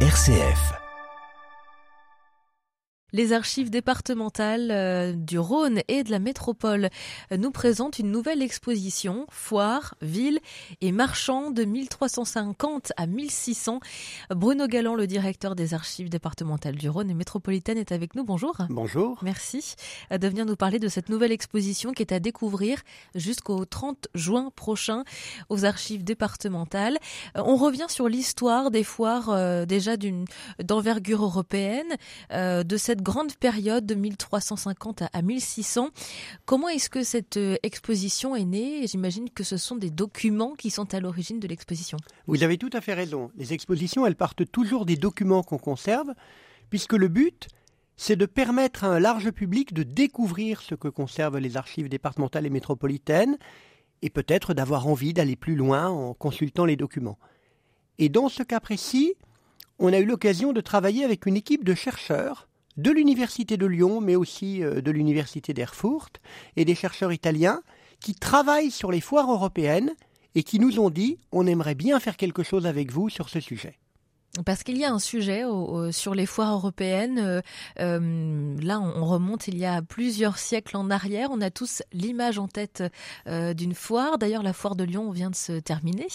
RCF. Les archives départementales euh, du Rhône et de la métropole euh, nous présentent une nouvelle exposition, foire, ville et marchands de 1350 à 1600. Bruno Galland, le directeur des archives départementales du Rhône et métropolitaine, est avec nous. Bonjour. Bonjour. Merci euh, de venir nous parler de cette nouvelle exposition qui est à découvrir jusqu'au 30 juin prochain aux archives départementales. On revient sur l'histoire des foires déjà d'une d'envergure européenne, de cette grande période de 1350 à 1600. Comment est-ce que cette euh, exposition est née? J'imagine que ce sont des documents qui sont à l'origine de l'exposition. Vous avez tout à fait raison. Les expositions, elles partent toujours des documents qu'on conserve, puisque le but, c'est de permettre à un large public de découvrir ce que conservent les archives départementales et métropolitaines, et peut-être d'avoir envie d'aller plus loin en consultant les documents. Et dans ce cas précis, on a eu l'occasion de travailler avec une équipe de chercheurs de l'Université de Lyon, mais aussi euh, de l'Université d'Erfurt, et des chercheurs italiens qui travaillent sur les foires européennes et qui nous ont dit on aimerait bien faire quelque chose avec vous sur ce sujet. Parce qu'il y a un sujet sur les foires européennes. Euh, euh, là, on, remonte il y a plusieurs siècles en arrière. On a tous l'image en tête euh, d'une foire. D'ailleurs, la foire de Lyon vient de se terminer.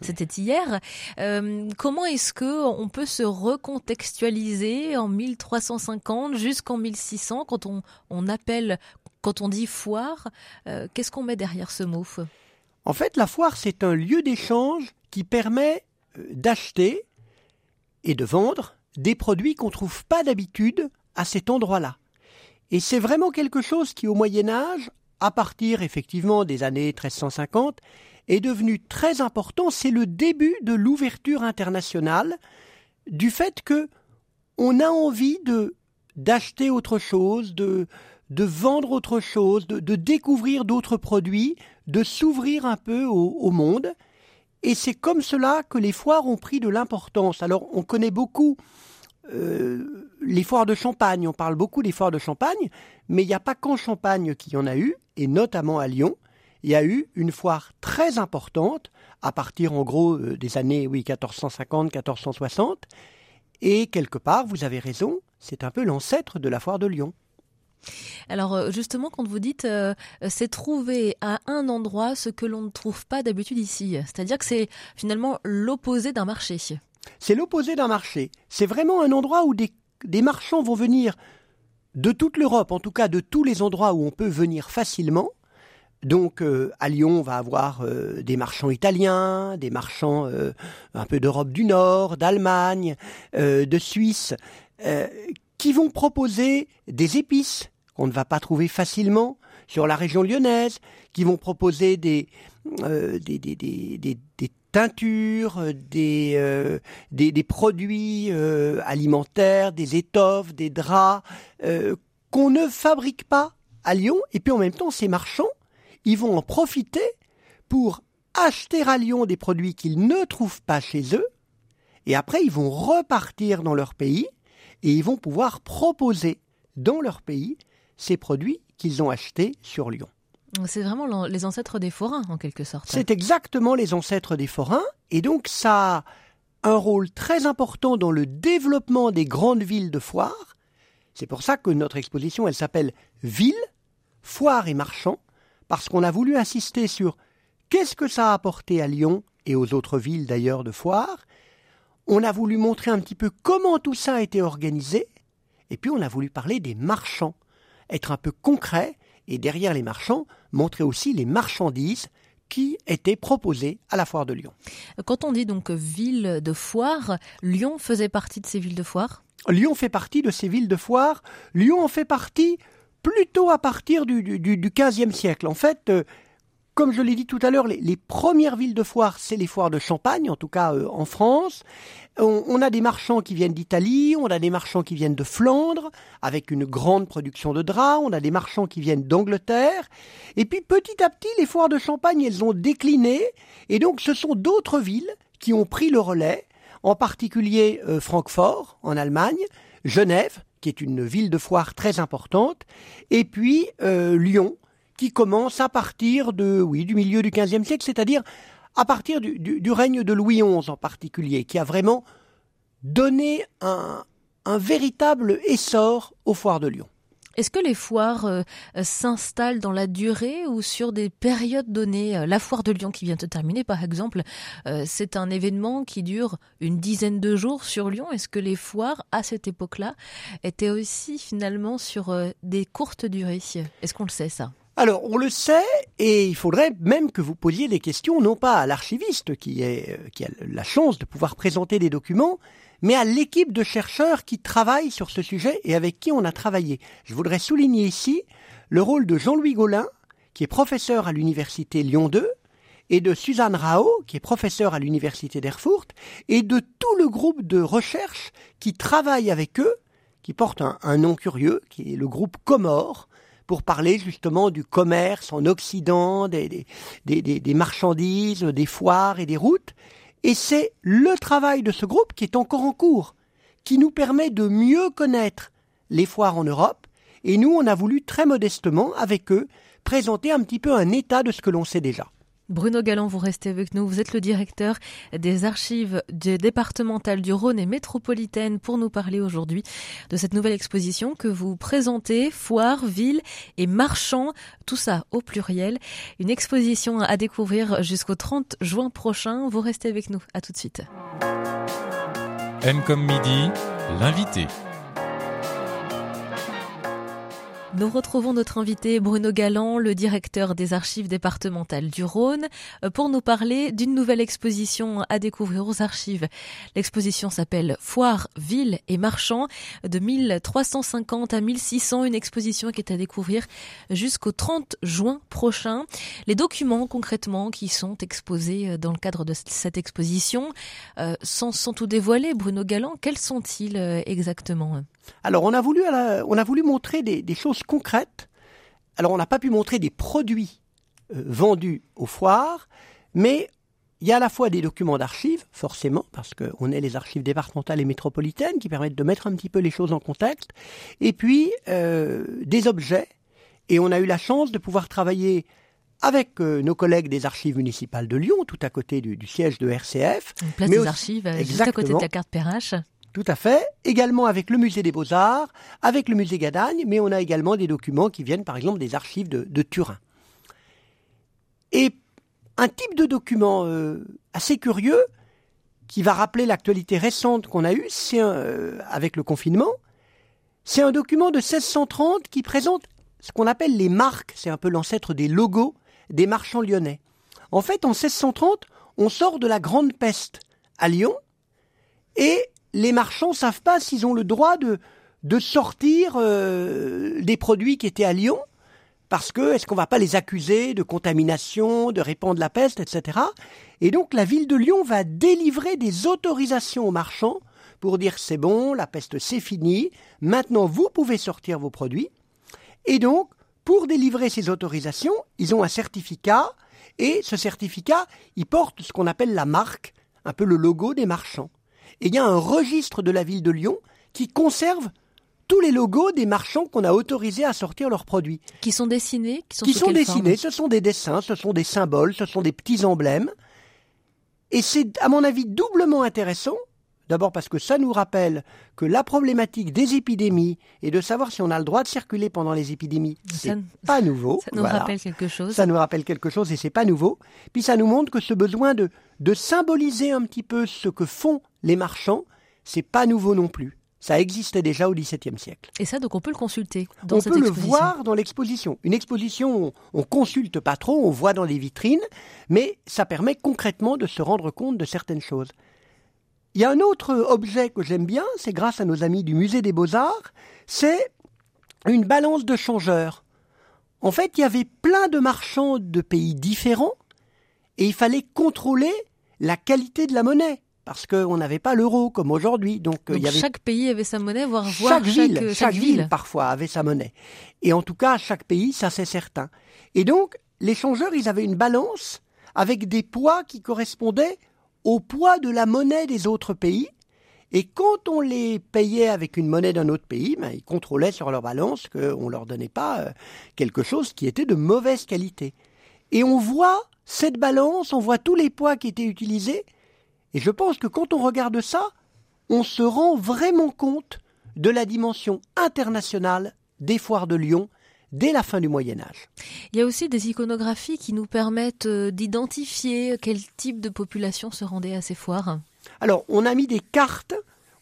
C'était hier. comment est-ce que on peut se recontextualiser en 1350 jusqu'en 1600 quand on, on appelle, quand on dit foire Qu'est-ce qu'on met derrière ce mot En fait, la foire, c'est un lieu d'échange qui permet d'acheter et de vendre des produits qu'on ne trouve pas d'habitude à cet endroit-là. Et c'est vraiment quelque chose qui, au Moyen Âge, à partir effectivement des années 1350, est devenu très important. C'est le début de l'ouverture internationale, du fait que on a envie de d'acheter autre chose, de de vendre autre chose, de, découvrir d'autres produits, de s'ouvrir un peu au monde. Et c'est comme cela que les foires ont pris de l'importance. Alors on connaît beaucoup euh, les foires de Champagne, on parle beaucoup des foires de Champagne, mais il n'y a pas qu'en Champagne qu'il y en a eu, et notamment à Lyon, il y a eu une foire très importante, à partir en gros euh, des années oui, 1450-1460, et quelque part, vous avez raison, c'est un peu l'ancêtre de la foire de Lyon. Alors euh, justement, quand vous dites euh, c'est trouver à un endroit ce que l'on ne trouve pas d'habitude ici, c'est-à-dire que c'est finalement l'opposé d'un marché. C'est l'opposé d'un marché. C'est vraiment un endroit où des, marchands vont venir de toute l'Europe, en tout cas de tous les endroits où on peut venir facilement. Donc euh, à Lyon, on va avoir des marchands italiens, des marchands un peu d'Europe du Nord, d'Allemagne, de Suisse, qui vont proposer des épices qu'on ne va pas trouver facilement sur la région lyonnaise, qui vont proposer des, euh, teintures, des, euh, produits euh, alimentaires, des étoffes, des draps, qu'on ne fabrique pas à Lyon. Et puis en même temps, ces marchands, ils vont en profiter pour acheter à Lyon des produits qu'ils ne trouvent pas chez eux. Et après, ils vont repartir dans leur pays et ils vont pouvoir proposer dans leur pays ces produits qu'ils ont achetés sur Lyon. C'est vraiment les ancêtres des forains, en quelque sorte. C'est exactement les ancêtres des forains, et donc ça a un rôle très important dans le développement des grandes villes de foire. C'est pour ça que notre exposition, elle s'appelle Ville, Foire et Marchand, parce qu'on a voulu insister sur qu'est-ce que ça a apporté à Lyon et aux autres villes d'ailleurs de foire, on a voulu montrer un petit peu comment tout ça a été organisé, et puis on a voulu parler des marchands, être un peu concret, et derrière les marchands, montrer aussi les marchandises qui étaient proposées à la foire de Lyon. Quand on dit donc ville de foire, Lyon faisait partie de ces villes de foire? Lyon fait partie de ces villes de foire. Lyon en fait partie plutôt à partir du, du, 15e siècle. En fait, euh, comme je l'ai dit tout à l'heure, les, premières villes de foire, c'est les foires de Champagne, en tout cas euh, en France. On, a des marchands qui viennent d'Italie, on a des marchands qui viennent de Flandre, avec une grande production de draps, on a des marchands qui viennent d'Angleterre. Et puis petit à petit, les foires de Champagne, elles ont décliné, et donc ce sont d'autres villes qui ont pris le relais, en particulier euh, Francfort, en Allemagne, Genève, qui est une ville de foire très importante, et puis euh, Lyon, qui commence à partir de, oui, du milieu du XVe siècle, c'est-à-dire à partir du, règne de Louis XI en particulier, qui a vraiment donné un, véritable essor aux foires de Lyon. Est-ce que les foires euh, s'installent dans la durée ou sur des périodes données? Euh, La foire de Lyon qui vient de terminer, par exemple, euh, c'est un événement qui dure une dizaine de jours sur Lyon. Est-ce que les foires, à cette époque-là, étaient aussi finalement sur des courtes durées? Est-ce qu'on le sait ça? Alors, on le sait, et il faudrait même que vous posiez des questions, non pas à l'archiviste qui, qui a la chance de pouvoir présenter des documents, mais à l'équipe de chercheurs qui travaillent sur ce sujet et avec qui on a travaillé. Je voudrais souligner ici le rôle de Jean-Louis Gaulin, qui est professeur à l'université Lyon 2, et de Suzanne Rao, qui est professeur à l'université d'Erfurt, et de tout le groupe de recherche qui travaille avec eux, qui porte un, nom curieux, qui est le groupe Comore, pour parler justement du commerce en Occident, des, marchandises, des foires et des routes. Et c'est le travail de ce groupe qui est encore en cours, qui nous permet de mieux connaître les foires en Europe. Et nous, on a voulu très modestement, avec eux, présenter un petit peu un état de ce que l'on sait déjà. Bruno Galland, vous restez avec nous. Vous êtes le directeur des archives départementales du Rhône et métropolitaine pour nous parler aujourd'hui de cette nouvelle exposition que vous présentez, foire, ville et marchands, tout ça au pluriel. Une exposition à découvrir jusqu'au 30 juin prochain. Vous restez avec nous. À tout de suite. M comme midi, l'invité. Nous retrouvons notre invité Bruno Galland, le directeur des archives départementales du Rhône, euh, pour nous parler d'une nouvelle exposition à découvrir aux archives. L'exposition s'appelle Foire, Ville et Marchands de 1350 à 1600, une exposition qui est à découvrir jusqu'au 30 juin prochain. Les documents concrètement qui sont exposés euh, dans le cadre de cette exposition, euh, sans, tout dévoiler, Bruno Galland, quels sont-ils exactement? Alors on a voulu, on a voulu montrer des, choses concrètes. Alors on n'a pas pu montrer des produits euh, vendus aux foires, mais il y a à la fois des documents d'archives, forcément, parce qu'on est les archives départementales et métropolitaines qui permettent de mettre un petit peu les choses en contexte, et puis euh, des objets. Et on a eu la chance de pouvoir travailler avec euh, nos collègues des archives municipales de Lyon, tout à côté du, siège de RCF. Une place des archives, juste à côté de la carte Perrache. Tout à fait. Également avec le musée des beaux-arts, avec le musée Gadagne, mais on a également des documents qui viennent par exemple des archives de, Turin. Et un type de document euh, assez curieux qui va rappeler l'actualité récente qu'on a eue, c'est euh, avec le confinement, c'est un document de 1630 qui présente ce qu'on appelle les marques, c'est un peu l'ancêtre des logos des marchands lyonnais. En fait, en 1630, on sort de la grande peste à Lyon et les marchands savent pas s'ils ont le droit de, de sortir euh, des produits qui étaient à Lyon, parce que est-ce qu'on va pas les accuser de contamination, de répandre la peste, etc. Et donc la ville de Lyon va délivrer des autorisations aux marchands pour dire c'est bon, la peste c'est fini, maintenant vous pouvez sortir vos produits. Et donc, pour délivrer ces autorisations, ils ont un certificat, et ce certificat, il porte ce qu'on appelle la marque, un peu le logo des marchands. Et il y a un registre de la ville de Lyon qui conserve tous les logos des marchands qu'on a autorisés à sortir leurs produits. Qui sont dessinés Qui sont, qui sont dessinés, ce sont des dessins, ce sont des symboles, ce sont des petits emblèmes. Et c'est, à mon avis, doublement intéressant. D'abord parce que ça nous rappelle que la problématique des épidémies et de savoir si on a le droit de circuler pendant les épidémies, c'est pas nouveau. Ça nous rappelle quelque chose. Ça nous rappelle quelque chose et c'est pas nouveau. Puis ça nous montre que ce besoin de, de symboliser un petit peu ce que font les marchands, c'est pas nouveau non plus. Ça existait déjà au XVIIe siècle. Et ça, donc on peut le consulter dans on cette peut le voir dans l'exposition. Une exposition, on, on, consulte pas trop, on voit dans les vitrines, mais ça permet concrètement de se rendre compte de certaines choses. Il y a un autre objet que j'aime bien, c'est grâce à nos amis du musée des beaux-arts, c'est une balance de changeurs. En fait, il y avait plein de marchands de pays différents et il fallait contrôler la qualité de la monnaie parce qu'on n'avait pas l'euro comme aujourd'hui. Donc, euh, il y avait... chaque pays avait sa monnaie, voire chaque, ville, chaque, chaque, ville, parfois avait sa monnaie. Et en tout cas, chaque pays, ça c'est certain. Et donc, les changeurs, ils avaient une balance avec des poids qui correspondaient au poids de la monnaie des autres pays. Et quand on les payait avec une monnaie d'un autre pays, ben, ils contrôlaient sur leur balance qu'on ne leur donnait pas euh, quelque chose qui était de mauvaise qualité. Et on voit cette balance, on voit tous les poids qui étaient utilisés, et je pense que quand on regarde ça, on se rend vraiment compte de la dimension internationale des foires de Lyon dès la fin du Moyen Âge. Il y a aussi des iconographies qui nous permettent euh, d'identifier quel type de population se rendait à ces foires. Alors, on a mis des cartes,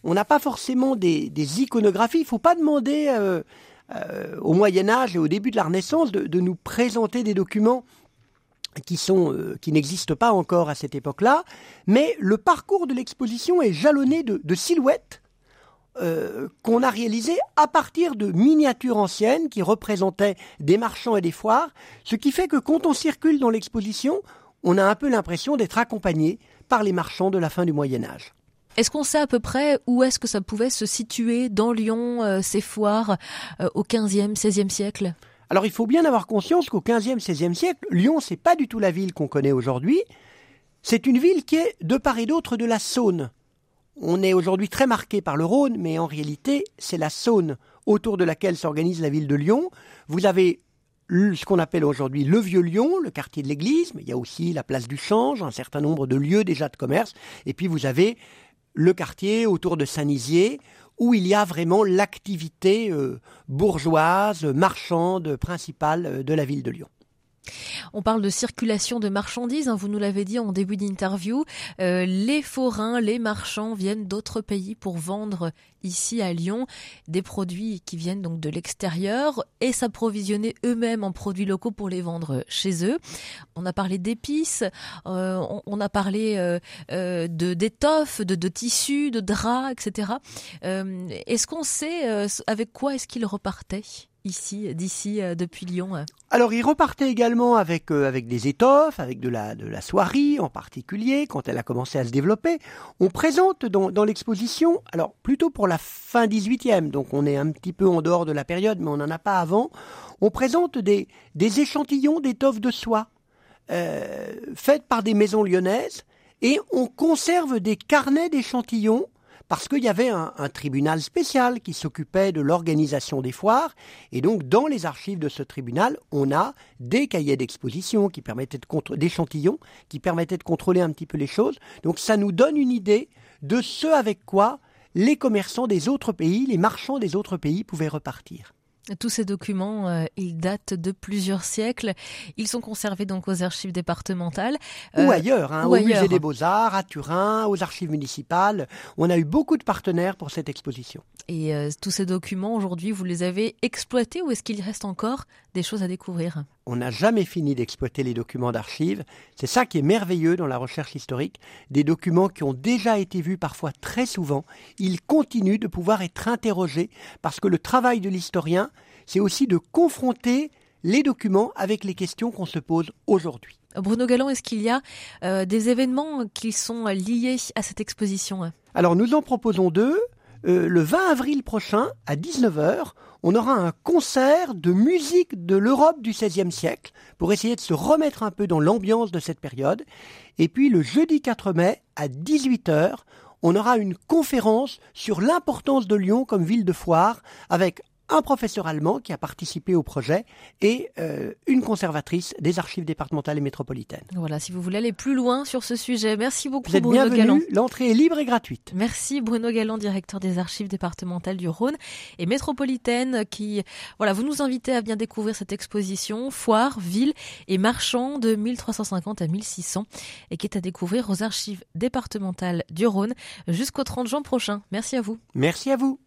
on n'a pas forcément des, iconographies, il ne faut pas demander euh, euh, au Moyen Âge et au début de la Renaissance de, nous présenter des documents qui sont qui n'existent pas encore à cette époque-là, mais le parcours de l'exposition est jalonné de silhouettes euh, qu'on a réalisé à partir de miniatures anciennes qui représentaient des marchands et des foires, ce qui fait que quand on circule dans l'exposition, on a un peu l'impression d'être accompagné par les marchands de la fin du Moyen Âge. Est-ce qu'on sait à peu près où est-ce que ça pouvait se situer dans Lyon, euh, ces foires, euh, au XVe, XVIe siècle? Alors il faut bien avoir conscience qu'au XVe, XVIe siècle, Lyon, c'est pas du tout la ville qu'on connaît aujourd'hui. C'est une ville qui est de part et d'autre de la Saône. On est aujourd'hui très marqué par le Rhône, mais en réalité, c'est la Saône autour de laquelle s'organise la ville de Lyon. Vous avez ce qu'on appelle aujourd'hui le Vieux Lyon, le quartier de l'église, mais il y a aussi la place du Change, un certain nombre de lieux déjà de commerce, et puis vous avez le quartier autour de Saint-Nizier, où il y a vraiment l'activité euh, bourgeoise, marchande, principale euh, de la ville de Lyon. On parle de circulation de marchandises, hein, vous nous l'avez dit en début d'interview. Euh, les forains, les marchands viennent d'autres pays pour vendre ici à Lyon des produits qui viennent donc de l'extérieur et s'approvisionner eux-mêmes en produits locaux pour les vendre chez eux. On a parlé d'épices, euh, on, a parlé euh, de d'étoffes, de, de, tissus, de draps, etc. est-ce qu'on sait avec quoi est-ce qu'ils repartaient? Ici, d'ici, euh, depuis Lyon hein Alors, il repartait également avec, euh, avec des étoffes, avec de la, de la soierie en particulier, quand elle a commencé à se développer. On présente dans, dans l'exposition, alors plutôt pour la fin 18e, donc on est un petit peu en dehors de la période, mais on n'en a pas avant, on présente des, des échantillons d'étoffes de soie euh, faites par des maisons lyonnaises, et on conserve des carnets d'échantillons parce qu'il y avait un, tribunal spécial qui s'occupait de l'organisation des foires, et donc dans les archives de ce tribunal, on a des cahiers d'exposition qui permettaient de d'échantillons qui permettaient de contrôler un petit peu les choses. Donc ça nous donne une idée de ce avec quoi les commerçants des autres pays, les marchands des autres pays pouvaient repartir. Tous ces documents, euh, ils datent de plusieurs siècles. Ils sont conservés donc aux archives départementales. ou euh, ailleurs, hein, au musée des beaux-arts, à Turin, aux archives municipales. On a eu beaucoup de partenaires pour cette exposition. Et euh, tous ces documents, aujourd'hui, vous les avez exploités ou est-ce qu'il reste encore des choses à découvrir? On n'a jamais fini d'exploiter les documents d'archives. C'est ça qui est merveilleux dans la recherche historique. Des documents qui ont déjà été vus parfois très souvent, ils continuent de pouvoir être interrogés parce que le travail de l'historien, c'est aussi de confronter les documents avec les questions qu'on se pose aujourd'hui. Bruno Galland, est-ce qu'il y a euh, des événements qui sont liés à cette exposition? Alors nous en proposons deux. Euh, le 20 avril prochain, à 19h, on aura un concert de musique de l'Europe du XVIe siècle pour essayer de se remettre un peu dans l'ambiance de cette période. Et puis le jeudi 4 mai, à 18h, on aura une conférence sur l'importance de Lyon comme ville de foire avec un professeur allemand qui a participé au projet et euh, une conservatrice des archives départementales et métropolitaines. Voilà, si vous voulez aller plus loin sur ce sujet, merci beaucoup vous êtes Bruno bienvenue, L'entrée est libre et gratuite. Merci Bruno Galland, directeur des archives départementales du Rhône et métropolitaine, qui voilà, vous nous invitez à bien découvrir cette exposition foire, ville et marchand de 1350 à 1600 et qui est à découvrir aux archives départementales du Rhône jusqu'au 30 juin prochain. Merci à vous. Merci à vous.